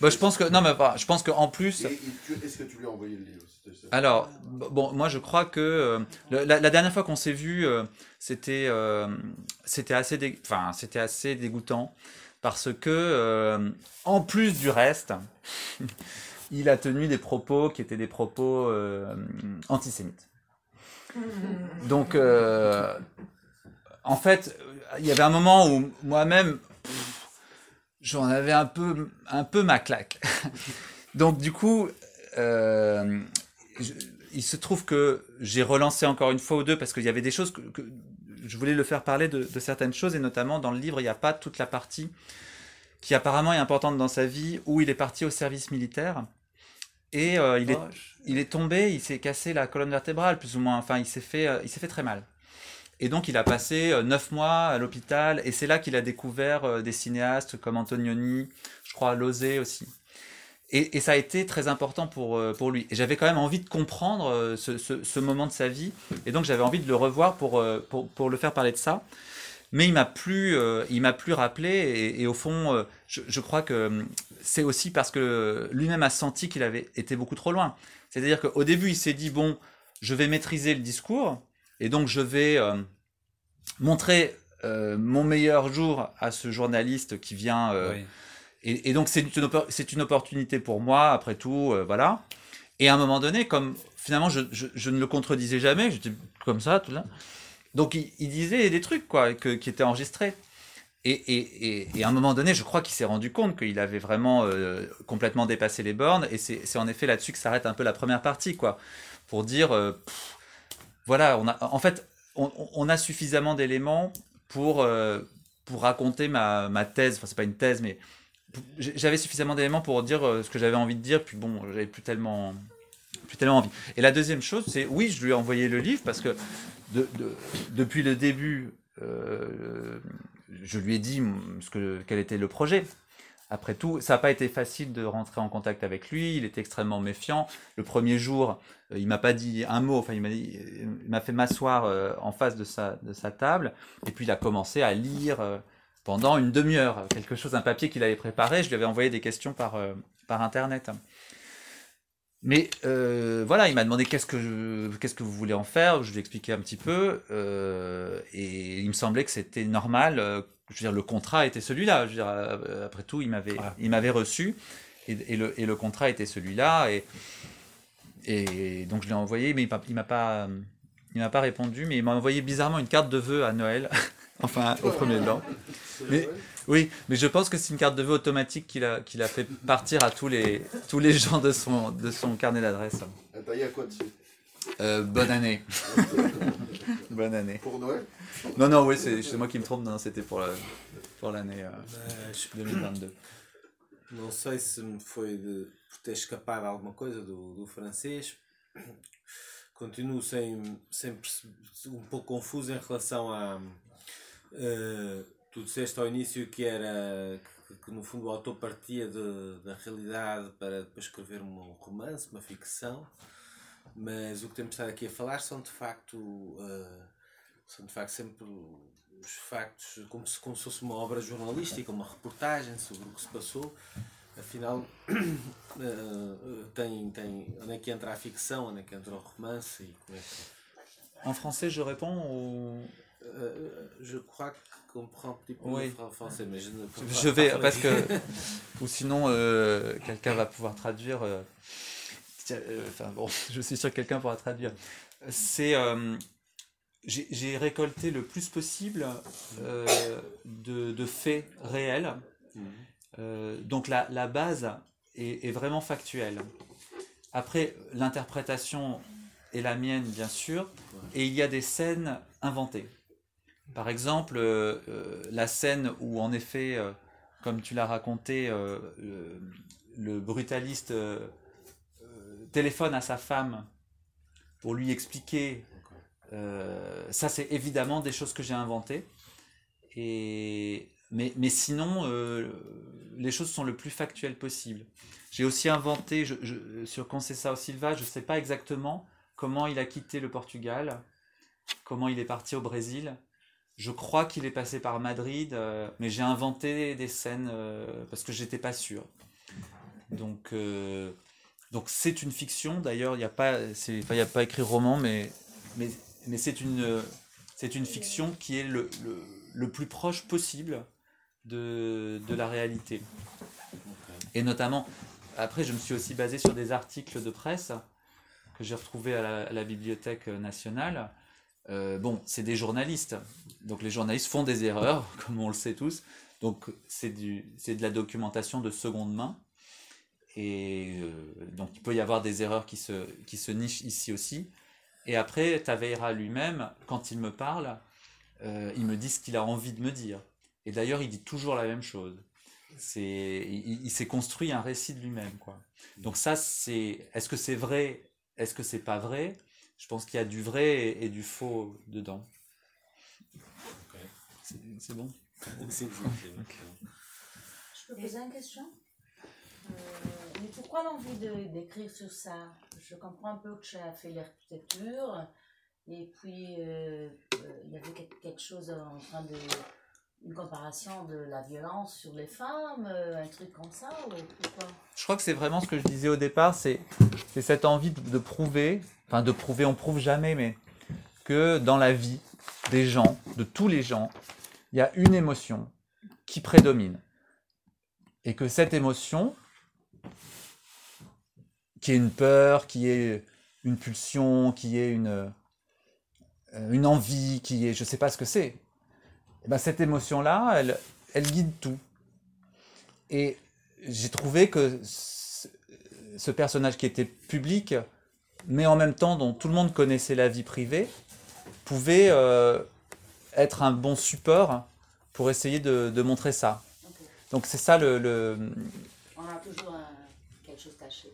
Bah, je pense que non mais pas. Je pense que en plus. Est-ce que tu lui as envoyé le livre Alors bon, moi je crois que euh, la, la, dernière fois qu'on s'est vu, euh, c'était euh, c'était assez, dé... enfin c'était assez dégoûtant parce que euh, en plus du reste, (laughs) il a tenu des propos qui étaient des propos euh, antisémites. Donc en fait, il y avait un moment où moi-même j'en avais un peu, un peu ma claque. (laughs) Donc du coup, euh, je, il se trouve que j'ai relancé encore une fois ou deux parce qu'il y avait des choses que, que, je voulais le faire parler de, de, certaines choses et notamment dans le livre il n'y a pas toute la partie qui apparemment est importante dans sa vie où il est parti au service militaire et euh, il, est, il est tombé, il s'est cassé la colonne vertébrale plus ou moins, enfin il s'est fait, euh, il s'est fait très mal. Et donc il a passé euh, neuf mois à l'hôpital et c'est là qu'il a découvert des cinéastes comme Antonioni, je crois Lozé aussi. Et, ça a été très important pour, euh, pour lui. Et j'avais quand même envie de comprendre ce, ce, ce, moment de sa vie. Et donc j'avais envie de le revoir pour, pour, pour, le faire parler de ça. Mais il m'a plus, il m'a plus rappelé. Et, au fond, je, je, crois que c'est aussi parce que lui-même a senti qu'il avait été beaucoup trop loin. C'est-à-dire qu'au début, il s'est dit, bon, je vais maîtriser le discours. Et donc je vais euh, montrer euh, mon meilleur jour à ce journaliste qui vient. Euh. Et, donc c'est une, une, opportunité pour moi, après tout, voilà. Et à un moment donné, comme finalement je, je, ne le contredisais jamais, j'étais comme ça, tout là. Donc il, disait des trucs quoi, qui étaient enregistrés. Et, et, et, à un moment donné, je crois qu'il s'est rendu compte qu'il avait vraiment euh, complètement dépassé les bornes. Et c'est en effet là-dessus que s'arrête un peu la première partie, quoi. Pour dire, euh, voilà, on a, en fait, on, a suffisamment d'éléments pour, euh, pour raconter ma, ma thèse. Enfin, c'est pas une thèse, mais j'avais suffisamment d'éléments pour dire euh, ce que j'avais envie de dire, puis bon, j'avais plus tellement, plus tellement envie. Et la deuxième chose, c'est oui, je lui ai envoyé le livre parce que de, depuis le début, euh, je lui ai dit ce que, quel était le projet. Après tout, ça n'a pas été facile de rentrer en contact avec lui. Il était extrêmement méfiant. Le premier jour, euh, il m'a pas dit un mot. Enfin, il m'a il m'a fait m'asseoir en face de sa, de sa table. Et puis il a commencé à lire pendant une demi-heure, quelque chose, un papier qu'il avait préparé. Je lui avais envoyé des questions par, euh, par Internet. Mais euh, voilà, il m'a demandé qu'est-ce que qu'est-ce que vous voulez en faire. Je lui ai expliqué un petit peu, euh, et il me semblait que c'était normal. je veux dire, le contrat était celui-là. Je veux dire, après tout, il m'avait il m'avait reçu, et, le, et le contrat était celui-là. Et, et donc je l'ai envoyé, mais il m'a pas il m'a pas répondu, mais il m'a envoyé bizarrement une carte de vœux à Noël, (laughs) enfin au premier de mais, oui, mais je pense que c'est une carte de vœux automatique qu'il a, qu'il a fait partir à tous les, tous les gens de son, de son carnet d'adresse. Il y a quoi dessus euh, bonne année. bonne année. Pour Noël? Non, non, oui, c'est moi qui me trompe. Non, c'était pour l'année pour l'année euh, 2022. Não sei se me foi de, por ter escapado alguma coisa do, do francês. Continuo sem, sem um pouco confuso em relação a. Uh, tu disseste ao início que era que, que, no fundo o autor partia de, da realidade para depois escrever um romance, uma ficção, mas o que temos estado aqui a falar são de facto uh, são de facto sempre os factos como se, como se fosse uma obra jornalística, uma reportagem sobre o que se passou. Afinal, uh, (clears throat) tem, tem, onde é que entra a ficção, onde é que entra o romance e como é que... Je réponds ou... Uh, je crois un petit peu oui. le français, mais je ne Je vais, parce que. (laughs) ou sinon, euh, quelqu'un va pouvoir traduire. Euh, euh, enfin bon, (laughs) je suis sûr que quelqu'un pourra traduire. C'est. Euh, j'ai récolté le plus possible de, de, faits réels. Mhm. donc la, la base est, est, vraiment factuelle. Après, l'interprétation est la mienne, bien sûr, et il y a des scènes inventées. Par exemple, euh, euh, la scène où, en effet, euh, comme tu l'as raconté, le, brutaliste téléphone à sa femme pour lui expliquer. ça, c'est évidemment des choses que j'ai inventées. Et, mais, mais sinon, les choses sont le plus factuelles possible. J'ai aussi inventé, je, je, sur Conceição Silva, je ne sais pas exactement comment il a quitté le Portugal, comment il est parti au Brésil. Je crois qu'il est passé par Madrid, euh, mais j'ai inventé des scènes euh, parce que j'étais pas sûr. Donc, euh, donc c'est une fiction. D'ailleurs, il n'y a pas, il a pas écrit roman, mais, mais, mais c'est une, c'est une fiction qui est le, le, le, plus proche possible de, de la réalité. Et notamment, après, je me suis aussi basé sur des articles de presse que j'ai retrouvés à la, à la Bibliothèque nationale euh, bon, c'est des journalistes. Donc les journalistes font des erreurs, (laughs) comme on le sait tous. Donc c'est de la documentation de seconde main. Et euh, donc il peut y avoir des erreurs qui se, qui se nichent ici aussi. Et après, Taveira lui-même, quand il me parle, euh, il me dit ce qu'il a envie de me dire. Et d'ailleurs, il dit toujours la même chose. Il, il s'est construit un récit de lui-même, quoi. Donc ça, c'est, est-ce que c'est vrai, est-ce que c'est pas vrai? Je pense qu'il y a du vrai et, et du faux dedans. Okay. C'est bon? (laughs) Je peux poser une question? Euh, mais pourquoi l'envie d'écrire sur ça? Je comprends un peu que tu as fait l'architecture et puis euh, euh, il y avait quelque chose en train de une comparaison de la violence sur les femmes, euh, un truc comme ça ou pourquoi Je crois que c'est vraiment ce que je disais au départ, c'est cette envie de, de, prouver, enfin de prouver, on prouve jamais, mais que dans la vie des gens, de tous les gens, il y a une émotion qui prédomine. Et que cette émotion, qui est une peur, qui est une pulsion, qui est une, euh, une envie, qui est, je sais pas ce que c'est, eh ben, cette émotion-là, elle, elle guide tout. Et j'ai trouvé que ce, personnage qui était public, mais en même temps dont tout le monde connaissait la vie privée, pouvait euh, être un bon support pour essayer de, montrer ça. Donc c'est ça le, le, On a toujours un- quelque chose caché.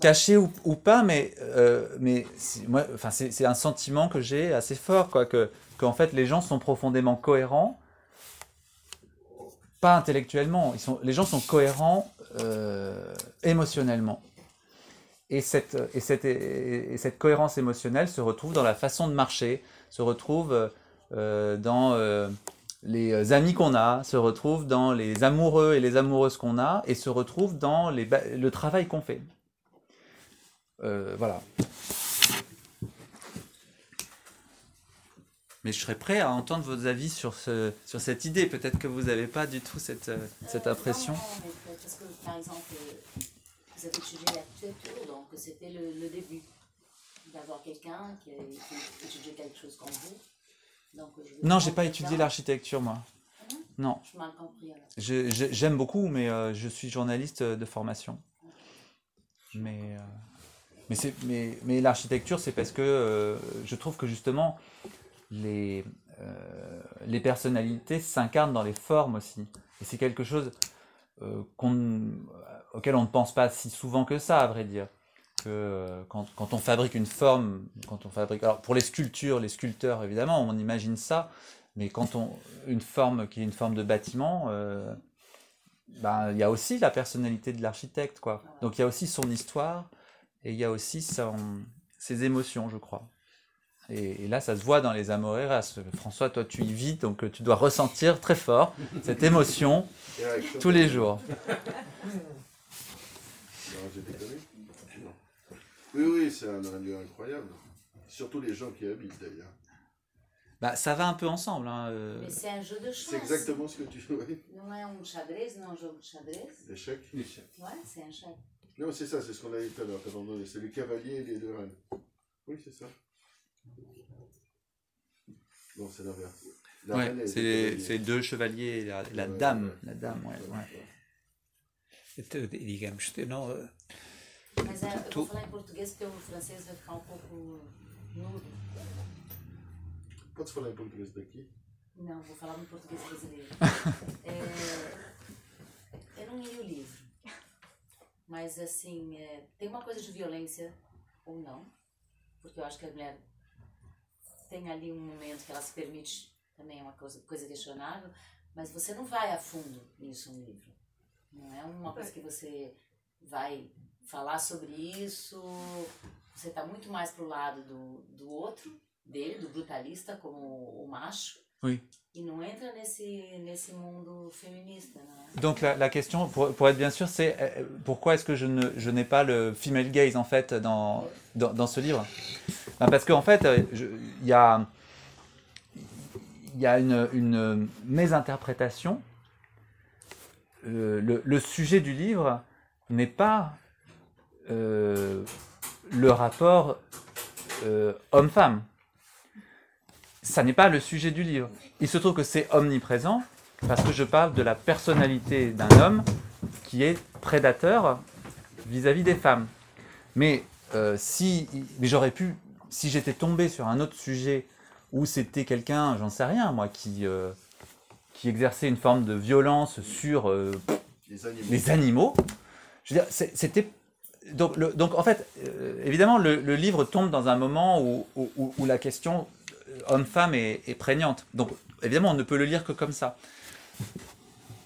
Caché ou, pas, mais, euh, c'est- un sentiment que j'ai assez fort, quoi, que qu'en fait les gens sont profondément cohérents, pas intellectuellement, ils sont, les gens sont cohérents euh, émotionnellement. Et cette, et, cette, et cette cohérence émotionnelle se retrouve dans la façon de marcher, se retrouve euh, dans les amis qu'on a, se retrouve dans les amoureux et les amoureuses qu'on a, et se retrouve dans les, le travail qu'on fait. Euh, voilà. Mais je serais prêt à entendre vos avis sur, ce, sur cette idée. Peut-être que vous n'avez pas du tout cette, euh, cette Euh, impression. non, non, mais parce que, par exemple, euh, vous avez étudié l'architecture, donc c'était le, le début d'avoir quelqu'un qui, qui étudiait quelque chose comme vous. Donc, je Non, j'ai pas étudié l'architecture, moi. Ah non. Je mal compris J'aime beaucoup, mais euh, je suis journaliste de formation. Mais, euh, mais, mais, mais l'architecture, c'est parce que euh, je trouve que justement, les, euh, les personnalités s'incarnent dans les formes aussi. Et c'est quelque chose euh, qu'on- auquel on ne pense pas si souvent que ça, à vrai dire. Que quand, quand on fabrique une forme, quand on fabrique. Alors pour les sculptures, les sculpteurs, évidemment, on imagine ça. Mais quand on. Une forme qui est une forme de bâtiment. ben, il y a aussi la personnalité de l'architecte. Donc il y a aussi son histoire et il y a aussi son, ses émotions, je crois. Et, et là, ça se voit dans les Amoreras. François, toi, tu y vis, donc euh, tu dois ressentir très fort cette émotion tous les jours. Non, j'ai déconné. Non. Oui, oui, c'est un, un lieu incroyable. Surtout les gens qui y habitent d'ailleurs. Bah, ça va un peu ensemble. Hein, euh. Mais c'est un jeu de chance. C'est exactement ce que tu é um xadrez, não é um jogo de xadrez. L'échec. Ouais, c'est un chèque. Non, c'est ça, c'est ce qu'on a dit tout à l'heure. C'est les cavaliers et les deux reines. Oui, c'est ça. Non, c'est l'inverse. La Ouais, c'est les deux chevaliers et la, la Ouais, dame. ouais. La dame, ouais. ouais. Digamos, não, eh, Mas é, eu Tu- vou falar em português porque o francês vai ficar um pouco nudo. Pode falar em português daqui? Não, vou falar no português brasileiro. (laughs) É, eu não li o livro, mas assim, é, tem uma coisa de violência ou não, porque eu acho que a mulher tem ali um momento que ela se permite, também é uma coisa, coisa questionável, mas você não vai a fundo nisso no livro. Não é uma coisa que você vai falar sobre isso, você está muito mais pro lado do, do outro, dele, do brutalista como o macho, Oui. e não entra nesse, nesse mundo feminista, né? Donc la, la question, pour, pour être bien sûr, c'est euh, pourquoi est-ce que je ne je n'ai pas le female gaze en fait dans, dans, dans ce livre? Ben, Parce qu'en fait, euh, il y a, il y a une, une mésinterprétation. Euh, le, le sujet du livre n'est pas euh, le rapport homme-femme. Ça n'est pas le sujet du livre. Il se trouve que c'est omniprésent parce que je parle de la personnalité d'un homme qui est prédateur vis-à-vis des femmes. Mais euh, si, j'aurais pu, si j'étais tombé sur un autre sujet où c'était quelqu'un, j'en sais rien, moi, qui euh, qui exerçait une forme de violence sur euh, Les animaux. les animaux, je veux dire, c'était donc, le- donc en fait, euh, évidemment, le, le livre tombe dans un moment où, où- la question homme-femme est, est prégnante. Donc évidemment, on ne peut le lire que comme ça.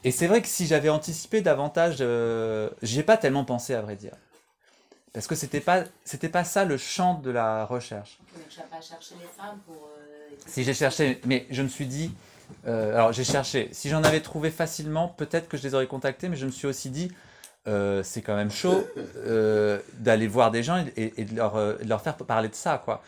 Et c'est vrai que si j'avais anticipé davantage, euh, j'y ai pas tellement pensé à vrai dire, parce que c'était pas c'était pas ça le champ de la recherche. Tu n'as pas cherché les femmes pour... euh, Si j'ai cherché, mais je me suis dit, euh, alors j'ai cherché, si j'en avais trouvé facilement, peut-être que je les aurais contactés, mais je me suis aussi dit, euh, c'est quand même chaud d'aller voir des gens et, et de, leur, de leur faire parler de ça, quoi.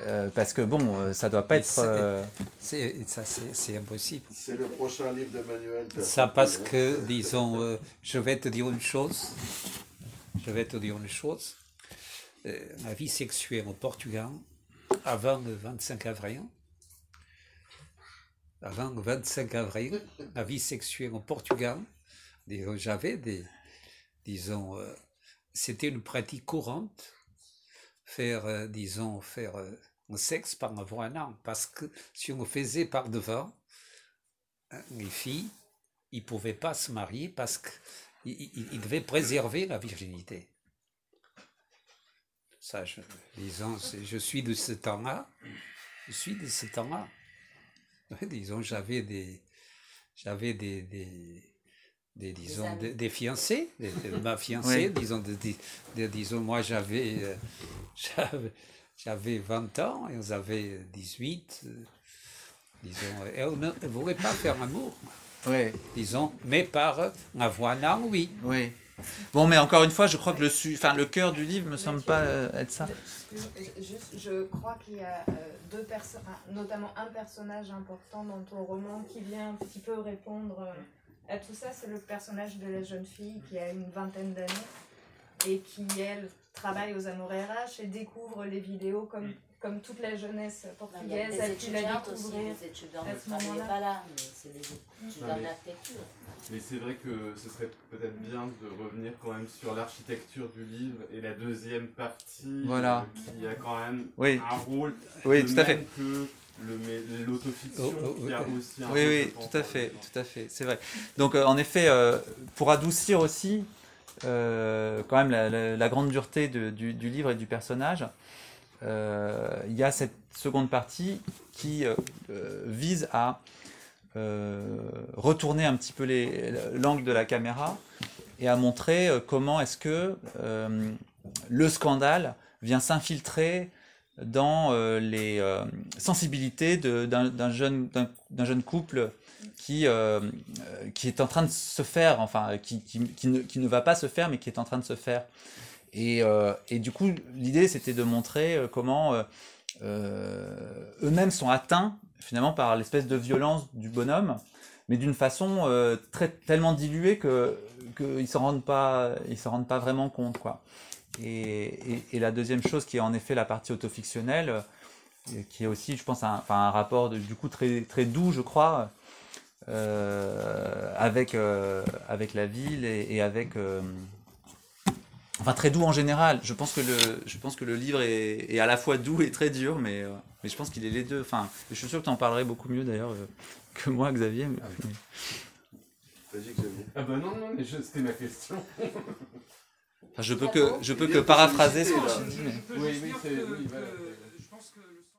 Euh, parce que bon, euh, ça doit pas Mais être. c'est- euh, c'est ça, c'est c'est impossible. C'est le prochain livre de Manuel. Ça parce que, disons, euh, je vais te dire une chose. Je vais te dire une chose. Euh, ma vie sexuelle au Portugal, avant le 25 avril, avant le 25 avril, ma vie sexuelle au Portugal, disons, j'avais des, disons, euh, c'était une pratique courante, faire, euh, disons, faire euh, un sexe par un an, parce que si on faisait par devant, hein, les filles, il ne pouvait pas se marier parce qu'il il, devait préserver la virginité. Ça, je, disons, je suis de ce temps-là. Je suis de ce temps-là. (laughs) disons, j'avais des, j'avais des, disons, des, fiancés, ma fiancée, disons, disons, moi j'avais, euh, (laughs) j'avais, j'avais 20 ans, et on avait 18, euh, disons, et on ne voulait pas faire amour. Oui. Disons, mais par la voix non, oui. Oui. Bon, mais encore une fois, je crois que le, enfin, le cœur du livre me semble pas euh, être ça. je crois qu'il y a deux personnes, notamment un personnage important dans ton roman qui vient un petit peu répondre tout ça. C'est le personnage de la jeune fille qui a une vingtaine d'années et qui, elle, travaille aux Amours RH et découvre les vidéos comme, mm. comme toute la jeunesse portugaise a pu la découvrir les étudiants ce moment-là. pas là, mais c'est les étudiants d'architecture. Mais c'est vrai que ce serait peut-être bien de revenir quand même sur l'architecture du livre et la deuxième partie voilà. Euh, qui a quand même oui. un rôle oui, tout à fait. que l'autofiction oh, oh, qui a aussi un Oui, oui, tout à fait, tout à fait, c'est vrai. Donc euh, en effet, euh, pour adoucir aussi euh, quand même la, grande dureté du, livre et du personnage, euh, il y a cette seconde partie qui euh, vise à retourner un petit peu l'angle de la caméra et à montrer comment est-ce que le scandale vient s'infiltrer dans les sensibilités d'un jeune, jeune couple qui, euh, qui est en train de se faire, enfin, qui, qui, qui, ne, qui, ne, va pas se faire, mais qui est en train de se faire. Et, euh, et du coup, l'idée, c'était de montrer euh, comment eux-mêmes sont atteints, finalement, par l'espèce de violence du bonhomme, mais d'une façon très, tellement diluée qu'ils ne s'en rendent, pas, rendent pas vraiment compte. Quoi. Et, et, la deuxième chose, qui est en effet la partie autofictionnelle, qui est aussi, je pense, un, un rapport de, du coup très, très doux, je crois, euh, avec, euh, avec la ville et, avec euh, enfin très doux en général. Je pense que le, je pense que le livre est, est à la fois doux et très dur, mais, mais je pense qu'il est les deux. Enfin, je suis sûr que tu en parlerais beaucoup mieux d'ailleurs que moi, Xavier. Ah, Vas-y, Xavier. Ah bah non, non, mais c'était ma question. (laughs) Enfin, je peux que, je peux que paraphraser ce que tu dis. Oui, oui, c'est. Oui, voilà.